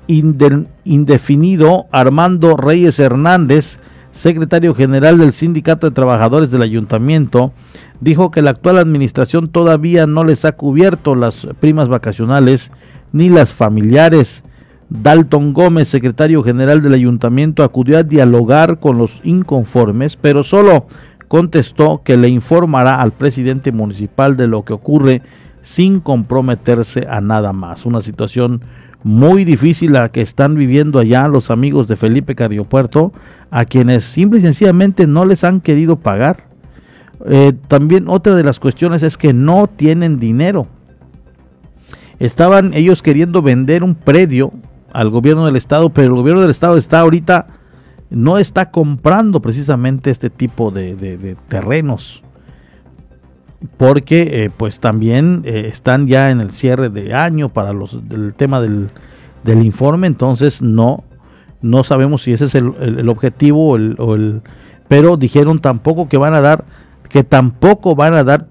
indefinido Armando Reyes Hernández, secretario general del Sindicato de Trabajadores del Ayuntamiento, dijo que la actual administración todavía no les ha cubierto las primas vacacionales ni las familiares. Dalton Gómez, secretario general del ayuntamiento, acudió a dialogar con los inconformes, pero solo contestó que le informará al presidente municipal de lo que ocurre sin comprometerse a nada más. Una situación muy difícil la que están viviendo allá los amigos de Felipe Carriopuerto, a quienes simple y sencillamente no les han querido pagar. Eh, también otra de las cuestiones es que no tienen dinero. Estaban ellos queriendo vender un predio al gobierno del estado, pero el gobierno del estado está ahorita, no está comprando precisamente este tipo de terrenos porque eh, pues también eh, están ya en el cierre de año para los del tema del, informe entonces no no sabemos si ese es el, objetivo o el, pero dijeron tampoco que van a dar que tampoco van a dar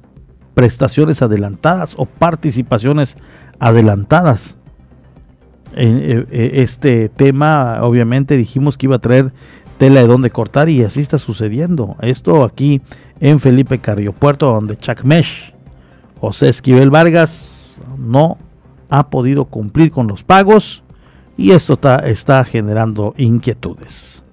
prestaciones adelantadas o participaciones adelantadas. En eh, este tema obviamente dijimos que iba a traer tela de dónde cortar y así está sucediendo. Esto aquí en Felipe Carriopuerto, donde Chacmesh, José Esquivel Vargas, no ha podido cumplir con los pagos y esto está, está generando inquietudes.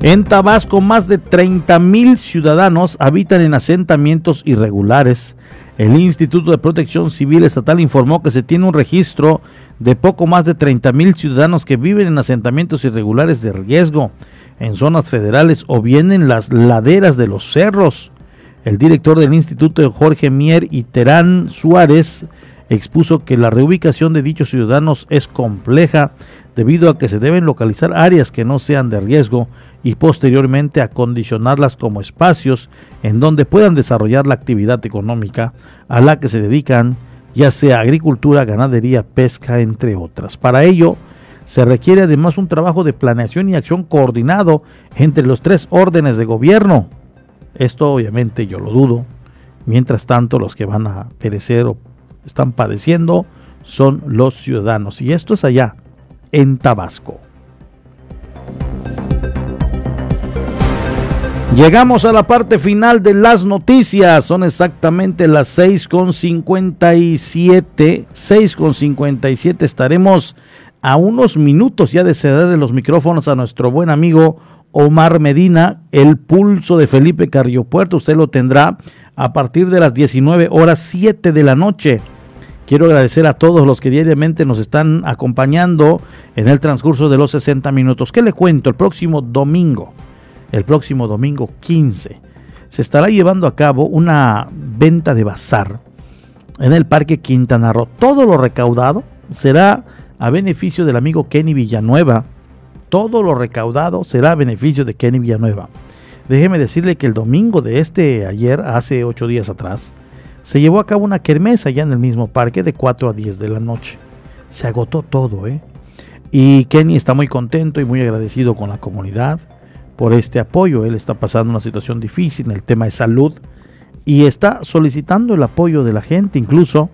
En Tabasco, más de 30 mil ciudadanos habitan en asentamientos irregulares. El Instituto de Protección Civil Estatal informó que se tiene un registro de poco más de 30 mil ciudadanos que viven en asentamientos irregulares de riesgo en zonas federales o bien en las laderas de los cerros. El director del instituto, Jorge Mier y Terán Suárez, expuso que la reubicación de dichos ciudadanos es compleja debido a que se deben localizar áreas que no sean de riesgo y posteriormente acondicionarlas como espacios en donde puedan desarrollar la actividad económica a la que se dedican, ya sea agricultura, ganadería, pesca, entre otras. Para ello, se requiere además un trabajo de planeación y acción coordinado entre los tres órdenes de gobierno. Esto obviamente yo lo dudo. Mientras tanto, los que van a perecer o están padeciendo son los ciudadanos. Y esto es allá, en Tabasco. Llegamos a la parte final de las noticias. Son exactamente las 6.57. 6.57 estaremos a unos minutos ya de cederle los micrófonos a nuestro buen amigo Omar Medina, el pulso de Felipe Carriopuerto. Usted lo tendrá a partir de las 19 horas 7 de la noche. Quiero agradecer a todos los que diariamente nos están acompañando en el transcurso de los 60 minutos. ¿Qué le cuento? El próximo domingo, el próximo domingo 15, se estará llevando a cabo una venta de bazar en el Parque Quintana Roo. Todo lo recaudado será a beneficio del amigo Kenny Villanueva. Todo lo recaudado será a beneficio de Kenny Villanueva. Déjeme decirle que el domingo de este ayer, hace ocho días atrás, se llevó a cabo una kermesa allá en el mismo parque de 4 a 10 de la noche. Se agotó todo, ¿eh? Y Kenny está muy contento y muy agradecido con la comunidad por este apoyo. Él está pasando una situación difícil en el tema de salud y está solicitando el apoyo de la gente. Incluso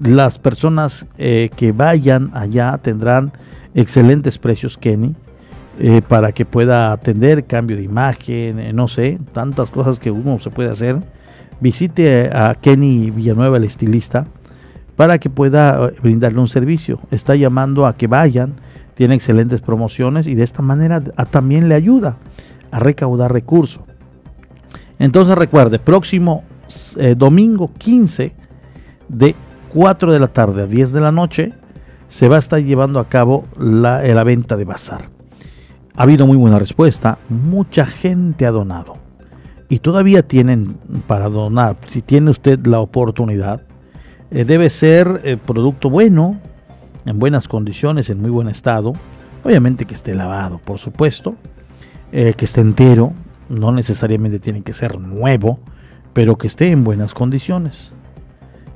las personas eh, que vayan allá tendrán excelentes precios, Kenny, eh, para que pueda atender cambio de imagen, eh, no sé, tantas cosas que uno se puede hacer. Visite a Kenny Villanueva, el estilista, para que pueda brindarle un servicio. Está llamando a que vayan, tiene excelentes promociones y de esta manera también le ayuda a recaudar recursos. Entonces recuerde, próximo domingo 15 de 4 de la tarde a 10 de la noche se va a estar llevando a cabo la, la venta de bazar. Ha habido muy buena respuesta, mucha gente ha donado y todavía tienen para donar, si tiene usted la oportunidad, eh, debe ser eh, producto bueno, en buenas condiciones, en muy buen estado, obviamente que esté lavado, por supuesto, eh, que esté entero, no necesariamente tiene que ser nuevo, pero que esté en buenas condiciones.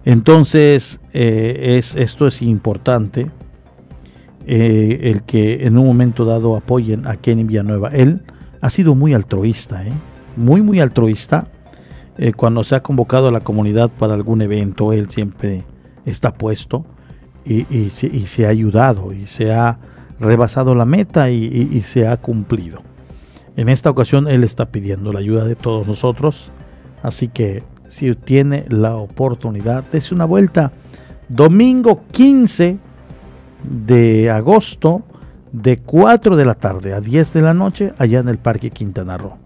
Entonces, eh, es, esto es importante, eh, el que en un momento dado apoyen a Kenny Villanueva. Él ha sido muy altruista, ¿eh? muy, muy altruista. cuando se ha convocado a la comunidad para algún evento, él siempre está puesto y, se, ha ayudado y se ha rebasado la meta y se ha cumplido. En esta ocasión él está pidiendo la ayuda de todos nosotros, así que si tiene la oportunidad, dése una vuelta. Domingo 15 de agosto, de 4 de la tarde a 10 de la noche, allá en el Parque Quintana Roo.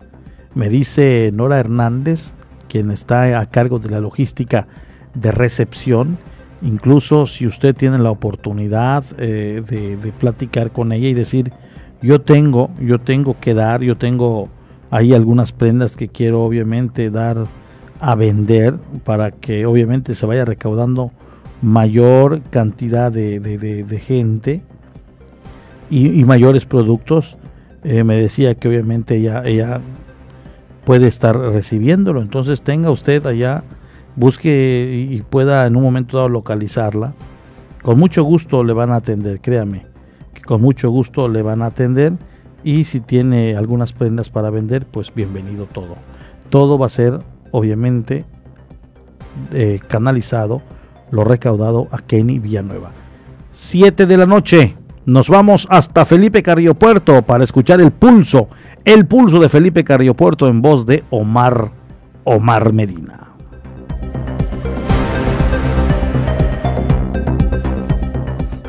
Me dice Nora Hernández, quien está a cargo de la logística de recepción, incluso si usted tiene la oportunidad eh, de, de, platicar con ella y decir, yo tengo, yo tengo que dar, yo tengo ahí algunas prendas que quiero obviamente dar a vender para que obviamente se vaya recaudando mayor cantidad de, gente y, mayores productos. Eh, me decía que obviamente ella, ella puede estar recibiéndolo. Entonces tenga usted allá, busque y pueda en un momento dado localizarla. Con mucho gusto le van a atender, créame, que con mucho gusto le van a atender. Y si tiene algunas prendas para vender, pues bienvenido todo. Todo va a ser obviamente eh, canalizado lo recaudado a Kenny Villanueva. 7 de la noche, nos vamos hasta Felipe Carrillo Puerto para escuchar el pulso, el pulso de Felipe Carrillo Puerto en voz de Omar, Omar Medina.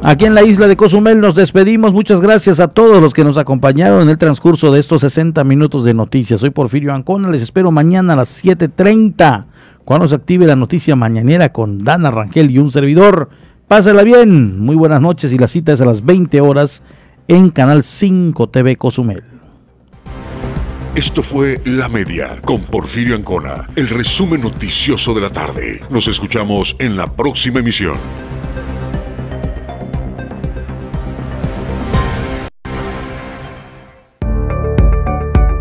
Aquí en la isla de Cozumel nos despedimos. Muchas gracias a todos los que nos acompañaron en el transcurso de estos 60 minutos de noticias. Soy Porfirio Ancona. Les espero mañana a las 7:30 cuando se active la noticia mañanera con Dana Rangel y un servidor. Pásela bien. Muy buenas noches y la cita es a las 20 horas en Canal 5 TV Cozumel. Esto fue La Media con Porfirio Ancona, el resumen noticioso de la tarde. Nos escuchamos en la próxima emisión.